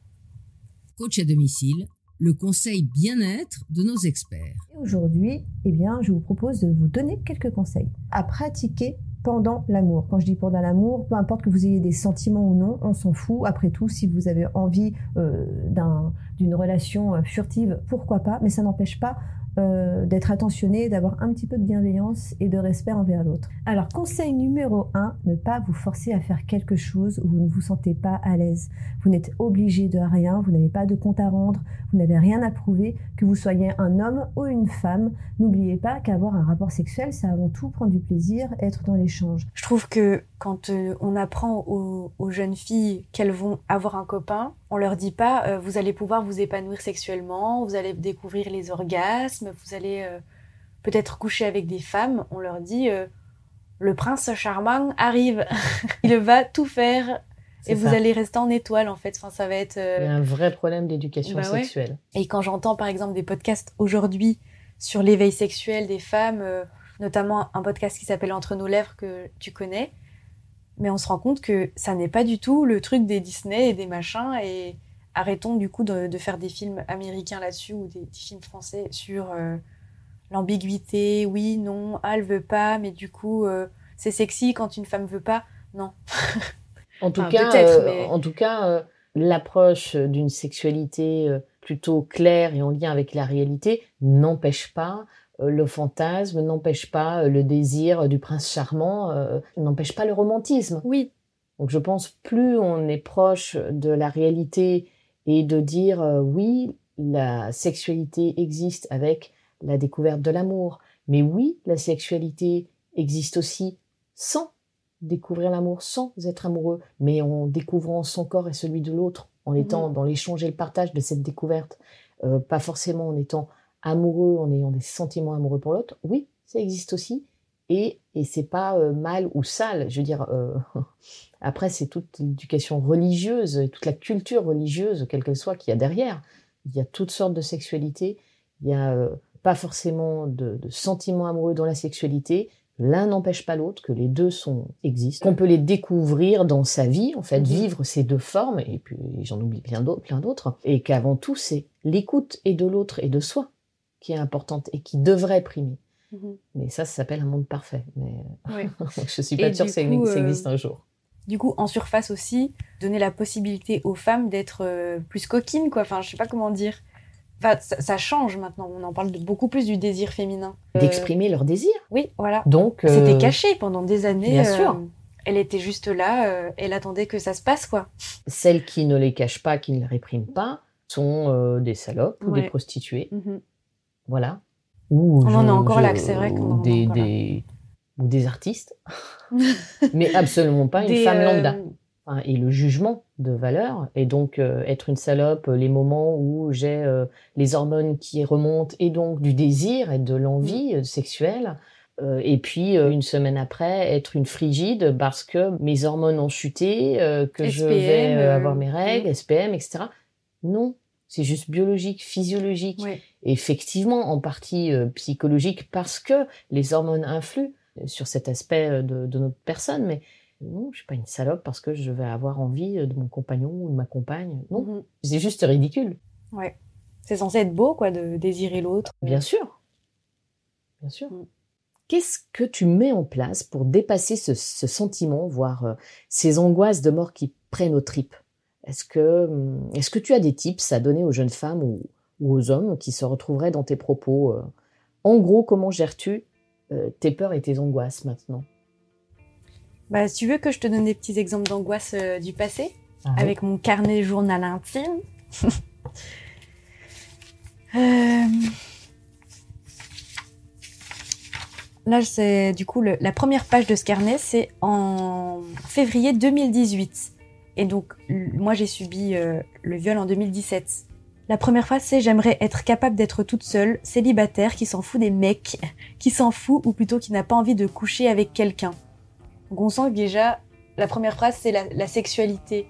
Coach à domicile, le conseil bien-être de nos experts. Aujourd'hui, eh bien, je vous propose de vous donner quelques conseils à pratiquer pendant l'amour. Quand je dis pendant l'amour, peu importe que vous ayez des sentiments ou non, on s'en fout. Après tout, si vous avez envie euh, d'un- d'une relation euh, furtive, pourquoi pas, mais ça n'empêche pas euh, d'être attentionné, d'avoir un petit peu de bienveillance et de respect envers l'autre. Alors, conseil numéro 1, ne pas vous forcer à faire quelque chose où vous ne vous sentez pas à l'aise. Vous n'êtes obligé de rien, vous n'avez pas de compte à rendre, vous n'avez rien à prouver, que vous soyez un homme ou une femme. N'oubliez pas qu'avoir un rapport sexuel, c'est avant tout prendre du plaisir, être dans l'échange. Je trouve que quand euh, on apprend aux, aux jeunes filles qu'elles vont avoir un copain, on leur dit pas euh, vous allez pouvoir vous épanouir sexuellement, vous allez découvrir les orgasmes, vous allez euh, peut-être coucher avec des femmes. On leur dit le prince charmant arrive, (laughs) il va tout faire et vous allez rester en étoile en fait. Enfin, ça va être. Il y a un vrai problème d'éducation bah ouais. sexuelle. Et quand j'entends par exemple des podcasts aujourd'hui sur l'éveil sexuel des femmes, notamment un podcast qui s'appelle Entre nos lèvres que tu connais, mais on se rend compte que ça n'est pas du tout le truc des Disney et des machins et arrêtons du coup de, de faire des films américains là-dessus ou des, des films français sur euh, l'ambiguïté, oui, non, ah, elle veut pas, mais du coup euh, c'est sexy quand une femme veut pas. Non. En tout Enfin, cas, euh, mais- en tout cas, l'approche d'une sexualité plutôt claire et en lien avec la réalité n'empêche pas le fantasme, n'empêche pas euh, le désir du prince charmant, euh, n'empêche pas le romantisme. Oui. Donc je pense plus on est proche de la réalité et de dire euh, oui, la sexualité existe avec la découverte de l'amour, mais oui, la sexualité existe aussi sans découvrir l'amour, sans être amoureux, mais en découvrant son corps et celui de l'autre, en étant Mhm. dans l'échange et le partage de cette découverte, euh, pas forcément en étant amoureux, en ayant des sentiments amoureux pour l'autre. Oui, ça existe aussi, et et c'est pas euh, mal ou sale. Je veux dire, euh, (laughs) après c'est toute l'éducation religieuse, et toute la culture religieuse, quelle qu'elle soit, qu'il y a derrière. Il y a toutes sortes de sexualités. Il y a euh, pas forcément de, de sentiments amoureux dans la sexualité. L'un n'empêche pas l'autre, que les deux sont existent. Qu'on peut les découvrir dans sa vie, en fait, Mhm. vivre ces deux formes, et puis j'en oublie plein d'autres, plein d'autres, et qu'avant tout, c'est l'écoute et de l'autre et de soi qui est importante et qui devrait primer. Mhm. Mais ça, ça s'appelle un monde parfait. Mais Ouais. (laughs) je suis Et pas sûre que ça, coup, ça euh, existe un jour. Du coup, en surface aussi, donner la possibilité aux femmes d'être euh, plus coquines, quoi. Enfin, je sais pas comment dire. Enfin, ça, ça change maintenant. On en parle de beaucoup plus du désir féminin. Euh, D'exprimer leur désir. Oui, voilà. Donc, C'était caché pendant des années. bien sûr. Elle était juste là, elle attendait que ça se passe, quoi. Celles qui ne les cachent pas, qui ne les répriment pas, sont des salopes ou des prostituées. Mhm. Voilà. Ou On en je- encore là, c'est vrai qu'on des, des, ou des artistes. (laughs) Mais absolument pas une Des, femme euh, lambda. Enfin, et le jugement de valeur, et donc euh, être une salope, euh, les moments où j'ai euh, les hormones qui remontent, et donc du désir et de l'envie euh, sexuelle, et puis une semaine après être une frigide parce que mes hormones ont chuté, que je vais avoir mes règles, mm. SPM, etc. Non, c'est juste biologique, physiologique, effectivement en partie euh, psychologique parce que les hormones influent sur cet aspect euh, de, de notre personne, mais non, je suis pas une salope parce que je vais avoir envie euh, de mon compagnon ou de ma compagne. Non, Mhm. c'est juste ridicule. Ouais. C'est censé être beau, quoi, de désirer l'autre. Bien sûr. Bien sûr. Qu'est-ce que tu mets en place pour dépasser ce, ce sentiment, voire euh, ces angoisses de mort qui prennent aux tripes? Est-ce que, hum, est-ce que tu as des tips à donner aux jeunes femmes ou, ou aux hommes qui se retrouveraient dans tes propos euh, En gros, comment gères-tu euh, tes peurs et tes angoisses maintenant? Bah, si tu veux que je te donne des petits exemples d'angoisse euh, du passé, Ah oui. avec mon carnet journal intime. (laughs) Euh, Là, c'est du coup le- la première page de ce carnet, c'est en février 2018. Et donc, moi, j'ai subi euh, le viol en 2017. La première phrase, c'est J'aimerais être capable d'être toute seule, célibataire, qui s'en fout des mecs, qui s'en fout, ou plutôt qui n'a pas envie de coucher avec quelqu'un. Donc, on sent que déjà, la première phrase, c'est la, la sexualité.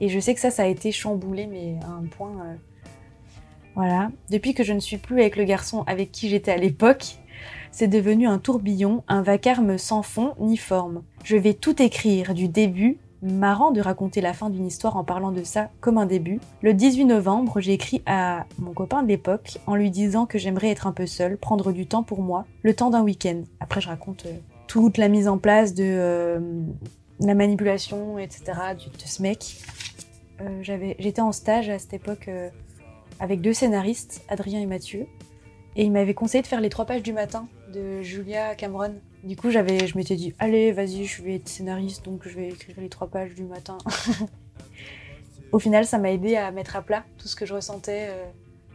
Et je sais que ça, ça a été chamboulé, mais à un point. euh, Voilà. Depuis que je ne suis plus avec le garçon avec qui j'étais à l'époque, c'est devenu un tourbillon, un vacarme sans fond ni forme. Je vais tout écrire du début. Marrant de raconter la fin d'une histoire en parlant de ça comme un début. Le 18 novembre, j'ai écrit à mon copain de l'époque en lui disant que j'aimerais être un peu seule, prendre du temps pour moi, le temps d'un week-end. Après, je raconte euh, toute la mise en place de euh, la manipulation, etc. de ce mec. Euh, j'étais en stage à cette époque avec deux scénaristes, Adrien et Mathieu, et ils m'avaient conseillé de faire les trois pages du matin de Julia Cameron. Du coup, j'avais, je m'étais dit, allez, vas-y, je vais être scénariste, donc je vais écrire les trois pages du matin. (laughs) Au final, ça m'a aidé à mettre à plat tout ce que je ressentais euh,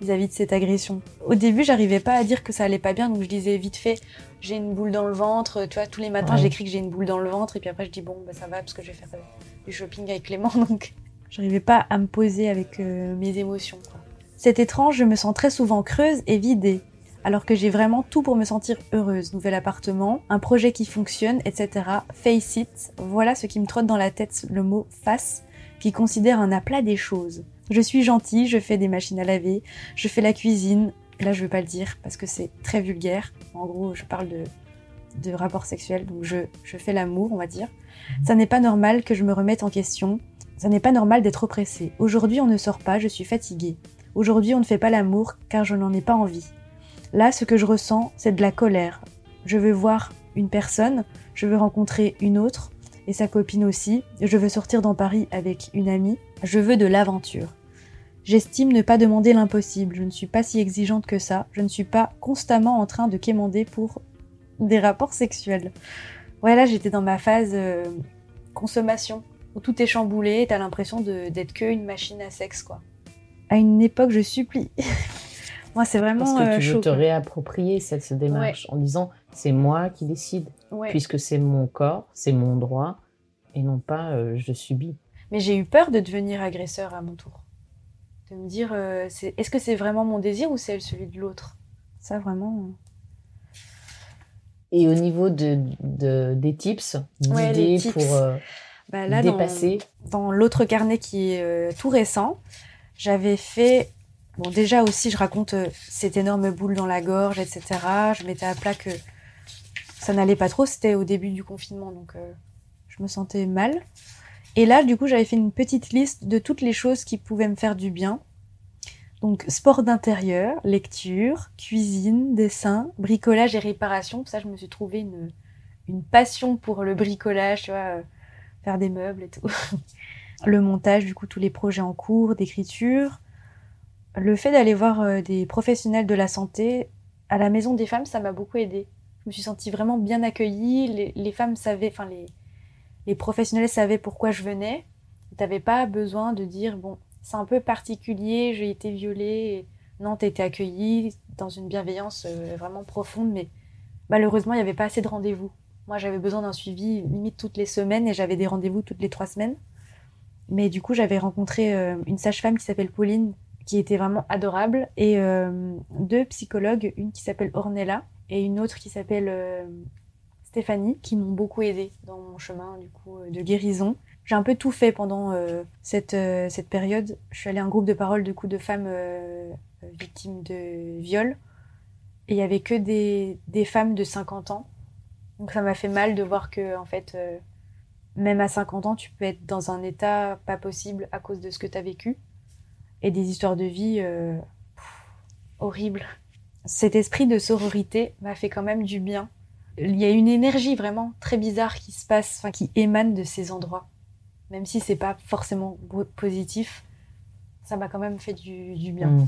vis-à-vis de cette agression. Au début, j'arrivais pas à dire que ça allait pas bien, donc je disais vite fait, j'ai une boule dans le ventre. Tu vois, tous les matins, Ouais. j'écris que j'ai une boule dans le ventre, et puis après, je dis bon, bah ça va parce que je vais faire euh, du shopping avec Clément, (laughs) donc j'arrivais pas à me poser avec euh, mes émotions. C'est étrange, je me sens très souvent creuse et vidée, alors que j'ai vraiment tout pour me sentir heureuse. Nouvel appartement, un projet qui fonctionne, etc. Face it, voilà ce qui me trotte dans la tête, le mot face, qui considère un aplat des choses. Je suis gentille, je fais des machines à laver, je fais la cuisine. Là, je veux pas le dire parce que c'est très vulgaire. En gros, je parle de, de rapport sexuel, donc je, je fais l'amour, on va dire. Ça n'est pas normal que je me remette en question. Ça n'est pas normal d'être oppressée. Aujourd'hui, on ne sort pas, je suis fatiguée. Aujourd'hui, on ne fait pas l'amour car je n'en ai pas envie. Là, ce que je ressens, c'est de la colère. Je veux voir une personne, je veux rencontrer une autre, et sa copine aussi. Je veux sortir dans Paris avec une amie. Je veux de l'aventure. J'estime ne pas demander l'impossible. Je ne suis pas si exigeante que ça. Je ne suis pas constamment en train de quémander pour des rapports sexuels. Ouais, là, j'étais dans ma phase euh, consommation où tout est chamboulé, t'as l'impression d'être que une machine à sexe, quoi. À une époque, je supplie. (laughs) Moi, c'est vraiment Parce que euh, tu veux chaud, te quoi. réapproprier cette, cette démarche en disant c'est moi qui décide, Ouais. puisque c'est mon corps, c'est mon droit, et non pas euh, je subis. Mais j'ai eu peur de devenir agresseur à mon tour. De me dire, euh, c'est- est-ce que c'est vraiment mon désir ou c'est celui de l'autre? Ça, vraiment. euh. Et au niveau de, de- des tips, Ouais, d'idées tips. pour euh, Bah là, dans- dépasser, dans l'autre carnet qui est euh, tout récent, j'avais fait. Bon, déjà aussi, je raconte euh, cette énorme boule dans la gorge, etc. Je mettais à plat que ça n'allait pas trop. C'était au début du confinement, donc euh, je me sentais mal. Et là, du coup, j'avais fait une petite liste de toutes les choses qui pouvaient me faire du bien. Donc, sport d'intérieur, lecture, cuisine, dessin, bricolage et réparation. Ça, je me suis trouvé une, une passion pour le bricolage, tu vois, euh, faire des meubles et tout. (laughs) le montage, du coup, tous les projets en cours, d'écriture. Le fait d'aller voir euh, des professionnels de la santé à la Maison des Femmes, ça m'a beaucoup aidé. Je me suis sentie vraiment bien accueillie. Les, les femmes savaient, enfin, les, les professionnels savaient pourquoi je venais. T'avais pas besoin de dire, bon, c'est un peu particulier, j'ai été violée. Non, t'as été accueillie dans une bienveillance euh, vraiment profonde, mais malheureusement, il n'y avait pas assez de rendez-vous. Moi, j'avais besoin d'un suivi limite toutes les semaines et j'avais des rendez-vous toutes les trois semaines. Mais du coup, j'avais rencontré euh, une sage-femme qui s'appelle Pauline, qui était vraiment adorable, et euh, deux psychologues, une qui s'appelle Ornella et une autre qui s'appelle euh, Stéphanie, qui m'ont beaucoup aidé dans mon chemin du coup euh, de guérison. J'ai un peu tout fait pendant cette, cette période. Je suis allée à un groupe de parole de coups de femmes victimes de viol. Et il y avait que des, des femmes de 50 ans. Donc ça m'a fait mal de voir que, en fait, même à 50 ans, tu peux être dans un état pas possible à cause de ce que tu as vécu. Et des histoires de vie euh, pff, horribles. Cet esprit de sororité m'a fait quand même du bien. Il y a une énergie vraiment très bizarre qui se passe, enfin qui émane de ces endroits. Même si c'est pas forcément positif, ça m'a quand même fait du, du bien. Mm.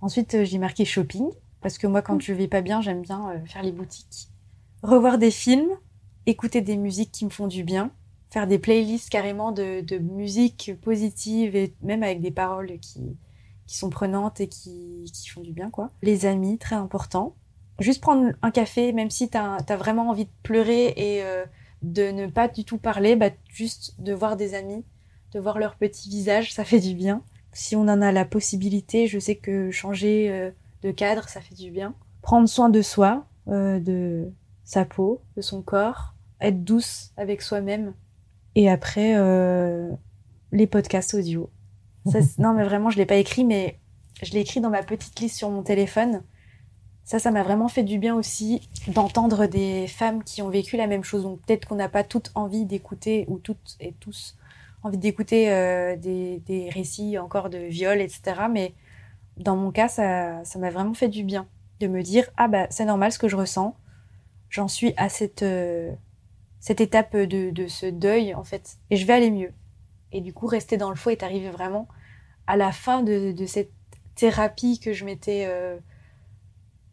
Ensuite, euh, j'ai marqué shopping, parce que moi, quand je vais pas bien, j'aime bien euh, faire les boutiques. Revoir des films, écouter des musiques qui me font du bien, faire des playlists carrément de, musique positive et même avec des paroles qui, qui sont prenantes et qui, qui font du bien, quoi. Les amis, très important. Juste prendre un café, même si t'as as vraiment envie de pleurer et euh, de ne pas du tout parler, bah, juste de voir des amis, de voir leur petit visage, ça fait du bien. Si on en a la possibilité, je sais que changer euh, de cadre, ça fait du bien. Prendre soin de soi, euh, de sa peau, de son corps, être douce avec soi-même. Et après, euh, les podcasts audio. Ça, (laughs) non, mais vraiment, je l'ai pas écrit, mais je l'ai écrit dans ma petite liste sur mon téléphone. Ça, ça m'a vraiment fait du bien aussi d'entendre des femmes qui ont vécu la même chose. Donc peut-être qu'on n'a pas toutes envie d'écouter, ou toutes et tous, envie d'écouter euh, des, des récits encore de viol, etc. Mais dans mon cas, ça ça m'a vraiment fait du bien de me dire ah bah c'est normal ce que je ressens. J'en suis à cette euh, cette étape de, de ce deuil en fait, et je vais aller mieux. Et du coup, rester dans le faux est arrivé vraiment à la fin de, de cette thérapie que je m'étais euh,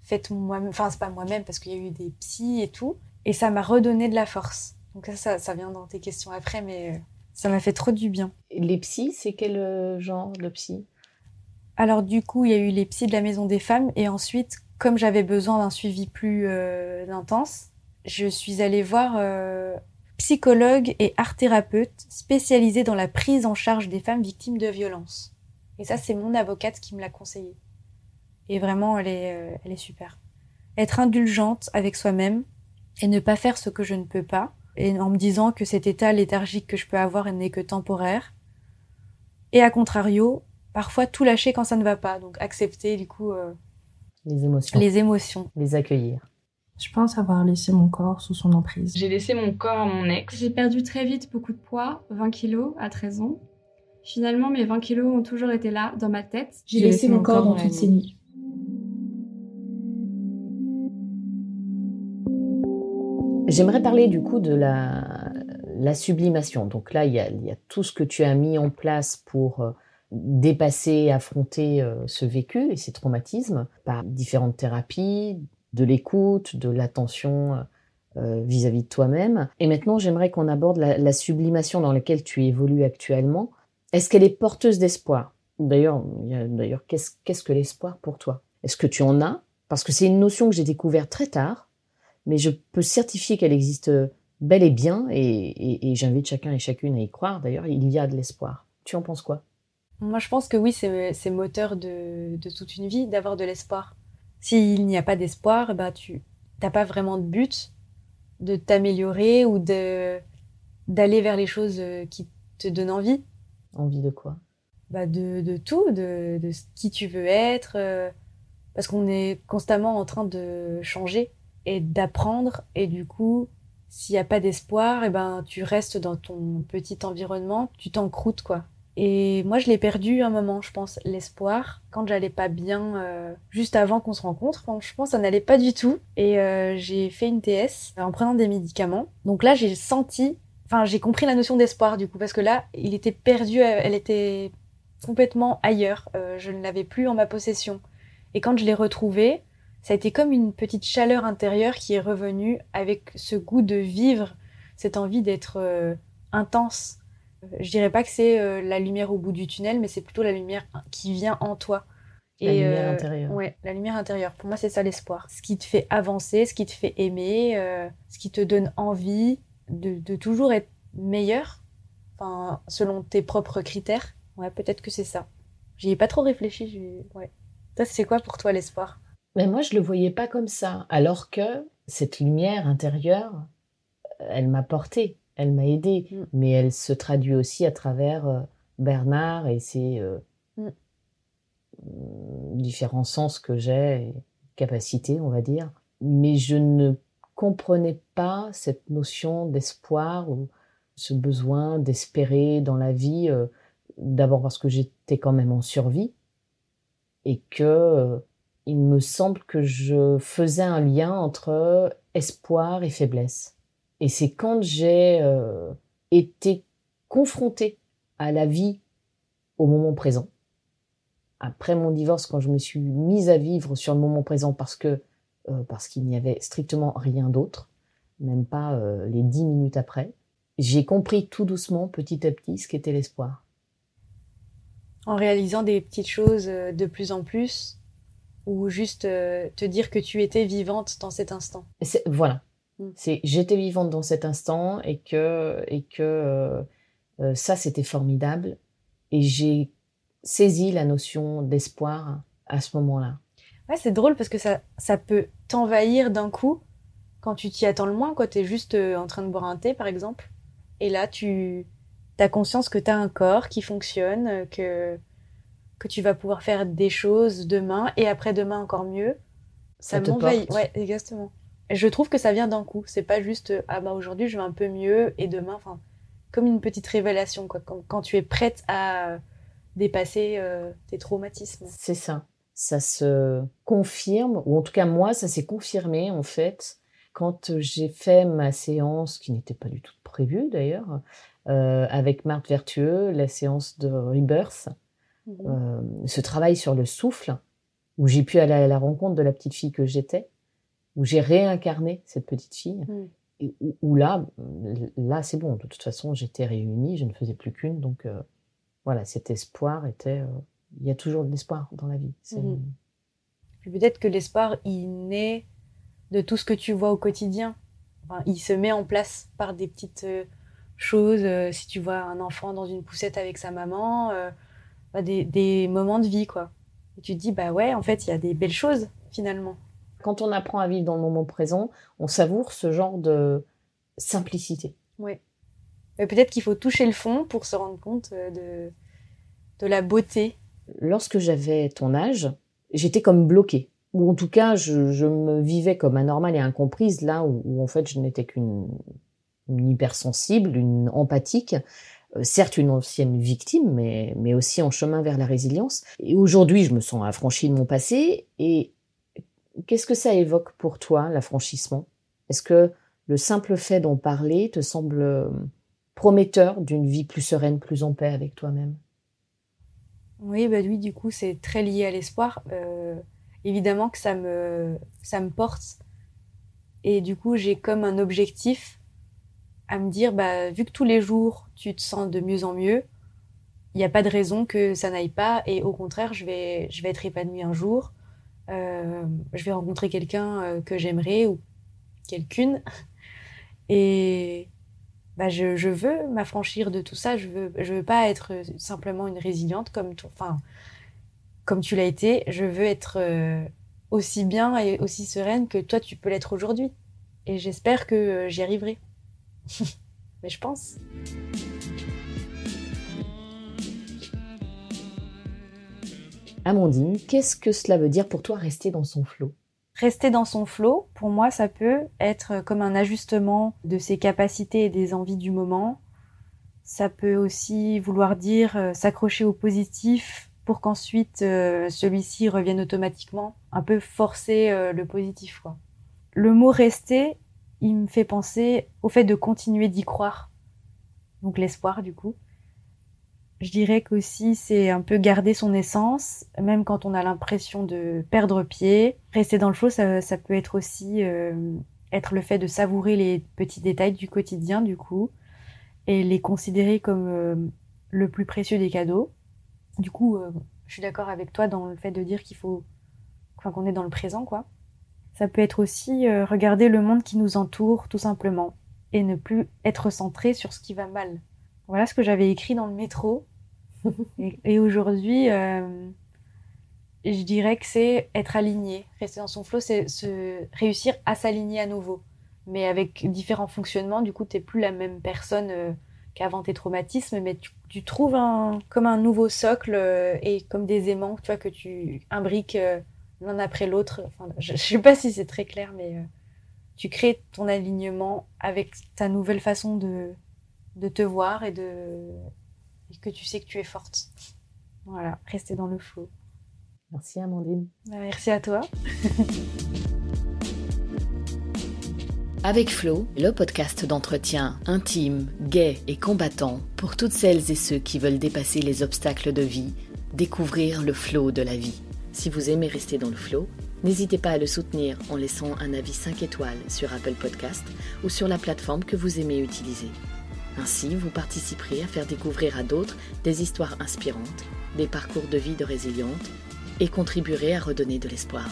faite moi-même. Enfin, c'est pas moi-même parce qu'il y a eu des psys et tout, et ça m'a redonné de la force. Donc ça, ça, ça vient dans tes questions après, mais euh, ça m'a fait trop du bien. Les psys, c'est quel euh, genre de psy? Alors du coup, il y a eu les psys de la Maison des Femmes et ensuite, comme j'avais besoin d'un suivi plus euh, intense, je suis allée voir euh, psychologue et art thérapeute spécialisée dans la prise en charge des femmes victimes de violences. Et ça, c'est mon avocate qui me l'a conseillé. Et vraiment, elle est, euh, elle est super. Être indulgente avec soi-même et ne pas faire ce que je ne peux pas, et en me disant que cet état léthargique que je peux avoir n'est que temporaire. Et à contrario, parfois tout lâcher quand ça ne va pas, donc accepter du coup euh, Les émotions. les émotions. Les accueillir. Je pense avoir laissé mon corps sous son emprise. J'ai laissé mon corps à mon ex. J'ai perdu très vite beaucoup de poids, 20 kilos à 13 ans. Finalement, mes 20 kilos ont toujours été là, dans ma tête. J'ai laissé mon corps dans toutes ces nuits. J'aimerais parler du coup de la, la sublimation. Donc là, il y, a, il y a tout ce que tu as mis en place pour euh, dépasser, affronter euh, ce vécu et ces traumatismes par différentes thérapies, de l'écoute, de l'attention euh, vis-à-vis de toi-même. Et maintenant, j'aimerais qu'on aborde la, sublimation dans laquelle tu évolues actuellement. Est-ce qu'elle est porteuse d'espoir? D'ailleurs, d'ailleurs, qu'est-ce, que l'espoir pour toi? Est-ce que tu en as? Parce que c'est une notion que j'ai découverte très tard, mais je peux certifier qu'elle existe bel et bien, et, j'invite chacun et chacune à y croire. D'ailleurs, il y a de l'espoir. Tu en penses quoi? Moi, je pense que oui, c'est, c'est moteur de, de toute une vie d'avoir de l'espoir. S'il n'y a pas d'espoir, bah, tu n'as pas vraiment de but de t'améliorer ou de d'aller vers les choses euh, qui te donnent envie. Envie de quoi? Bah de, de tout, de, de qui tu veux être, euh, parce qu'on est constamment en train de changer et d'apprendre, et du coup, s'il n'y a pas d'espoir, et eh ben tu restes dans ton petit environnement, tu t'encroutes quoi. Et moi, je l'ai perdu un moment, je pense, l'espoir, quand j'allais pas bien, euh, juste avant qu'on se rencontre. Franchement, ça n'allait pas du tout. Et euh, j'ai fait une TS en prenant des médicaments. Donc là, j'ai senti, enfin, j'ai compris la notion d'espoir, du coup, parce que là, il était perdu, elle était complètement ailleurs. Euh, je ne l'avais plus en ma possession. Et quand je l'ai retrouvé, ça a été comme une petite chaleur intérieure qui est revenue avec ce goût de vivre, cette envie d'être euh, intense je dirais pas que c'est euh, la lumière au bout du tunnel, mais c'est plutôt la lumière qui vient en toi. La lumière euh, intérieure. Ouais, la lumière intérieure. Pour moi, c'est ça l'espoir. Ce qui te fait avancer, ce qui te fait aimer, euh, ce qui te donne envie de, toujours être meilleur, enfin, selon tes propres critères. Ouais, peut-être que c'est ça. J'y ai pas trop réfléchi. Ouais. Toi, c'est quoi pour toi l'espoir? Mais moi, je le voyais pas comme ça. Alors que cette lumière intérieure, elle m'a porté elle m'a aidée, mm. mais elle se traduit aussi à travers euh, Bernard et ses euh, mm. différents sens que j'ai, capacités, on va dire. Mais je ne comprenais pas cette notion d'espoir ou ce besoin d'espérer dans la vie, euh, d'abord parce que j'étais quand même en survie et que il me semble que je faisais un lien entre espoir et faiblesse. Et c'est quand j'ai euh, été confrontée à la vie au moment présent, après mon divorce, quand je me suis mise à vivre sur le moment présent parce que euh, parce qu'il n'y avait strictement rien d'autre, même pas euh, les dix minutes après, j'ai compris tout doucement, petit à petit, ce qu'était l'espoir. En réalisant des petites choses de plus en plus, ou juste te dire que tu étais vivante dans cet instant? Voilà, Mm. C'est j'étais vivante dans cet instant et que et que euh, euh, ça c'était formidable et j'ai saisi la notion d'espoir à ce moment-là. Ouais, c'est drôle parce que ça ça peut t'envahir d'un coup quand tu t'y attends le moins quand tu es juste euh, en train de boire un thé par exemple et là tu as conscience que tu as un corps qui fonctionne que que tu vas pouvoir faire des choses demain et après-demain encore mieux. Ça, ça m'envahit. Ouais, exactement je trouve que ça vient d'un coup. C'est pas juste ah bah aujourd'hui je vais un peu mieux et demain, enfin comme une petite révélation quoi. Quand, tu es prête à dépasser euh, tes traumatismes. C'est ça. Ça se confirme, ou en tout cas moi ça s'est confirmé en fait quand j'ai fait ma séance qui n'était pas du tout prévue d'ailleurs euh, avec Marthe Vertueux, la séance de Rebirth, mmh. euh, ce travail sur le souffle où j'ai pu aller à la rencontre de la petite fille que j'étais où j'ai réincarné cette petite fille. Mm. Et où, là, là c'est bon. De toute façon, j'étais réunie, je ne faisais plus qu'une. Donc euh, voilà, cet espoir était. Euh, il y a toujours de l'espoir dans la vie. Mm. Peut-être que l'espoir, il naît de tout ce que tu vois au quotidien. Enfin, il se met en place par des petites euh, choses. si tu vois un enfant dans une poussette avec sa maman, bah, des, des moments de vie, quoi. Et tu te dis, bah ouais, en fait, il y a des belles choses, finalement. Quand on apprend à vivre dans le moment présent, on savoure ce genre de simplicité. Oui. Peut-être qu'il faut toucher le fond pour se rendre compte euh, de, de la beauté. Lorsque j'avais ton âge, j'étais comme bloquée. Ou en tout cas, je, me vivais comme anormale et incomprise, là où, en fait je n'étais qu'une hypersensible, une empathique, euh, certes une ancienne victime, mais, mais aussi en chemin vers la résilience. Et aujourd'hui, je me sens affranchie de mon passé et Qu'est-ce que ça évoque pour toi, l'affranchissement? Est-ce que le simple fait d'en parler te semble euh, prometteur d'une vie plus sereine, plus en paix avec toi-même? Oui, bah oui, du coup, c'est très lié à l'espoir. Euh, évidemment que ça me, ça me porte Et du coup, j'ai comme un objectif à me dire, bah, vu que tous les jours, tu te sens de mieux en mieux, il n'y a pas de raison que ça n'aille pas. Et au contraire, je vais, je vais être épanouie un jour. Euh, je vais rencontrer quelqu'un euh, que j'aimerais ou quelqu'une. Et bah, je, je veux m'affranchir de tout ça. Je veux, je veux pas être simplement une résiliente comme, enfin, comme tu l'as été. Je veux être euh, aussi bien et aussi sereine que toi, tu peux l'être aujourd'hui. Et j'espère que j'y arriverai. (laughs) Mais je pense. Amandine, qu'est-ce que cela veut dire pour toi rester dans son flot Rester dans son flot, pour moi, ça peut être comme un ajustement de ses capacités et des envies du moment. Ça peut aussi vouloir dire euh, s'accrocher au positif pour qu'ensuite euh, celui-ci revienne automatiquement, un peu forcer euh, le positif. Quoi. Le mot rester, il me fait penser au fait de continuer d'y croire. Donc l'espoir du coup. Je dirais qu'aussi c'est un peu garder son essence, même quand on a l'impression de perdre pied. Rester dans le flot, ça, ça peut être aussi euh, être le fait de savourer les petits détails du quotidien du coup, et les considérer comme euh, le plus précieux des cadeaux. Du coup, euh, je suis d'accord avec toi dans le fait de dire qu'il faut, enfin qu'on est dans le présent quoi. Ça peut être aussi regarder le monde qui nous entoure tout simplement et ne plus être centré sur ce qui va mal. Voilà ce que j'avais écrit dans le métro et, aujourd'hui, euh, je dirais que c'est être aligné. Rester dans son flow, c'est réussir à s'aligner à nouveau. Mais avec différents fonctionnements, du coup, tu n'es plus la même personne euh, qu'avant tes traumatismes, mais tu, trouves un, comme un nouveau socle euh, et comme des aimants tu vois, que tu imbriques l'un après l'autre. je ne sais pas si c'est très clair, mais tu crées ton alignement avec ta nouvelle façon de te voir et de, et que tu sais que tu es forte. Voilà, rester dans le flot. Merci Amandine. Bah, merci à toi. (laughs) Avec Flo, le podcast d'entretien intime, gai et combattant pour toutes celles et ceux qui veulent dépasser les obstacles de vie, découvrir le flot de la vie. Si vous aimez rester dans le flot, n'hésitez pas à le soutenir en laissant un avis 5 étoiles sur Apple Podcast ou sur la plateforme que vous aimez utiliser. Ainsi, vous participerez à faire découvrir à d'autres des histoires inspirantes, des parcours de vie de résilientes et contribuerez à redonner de l'espoir.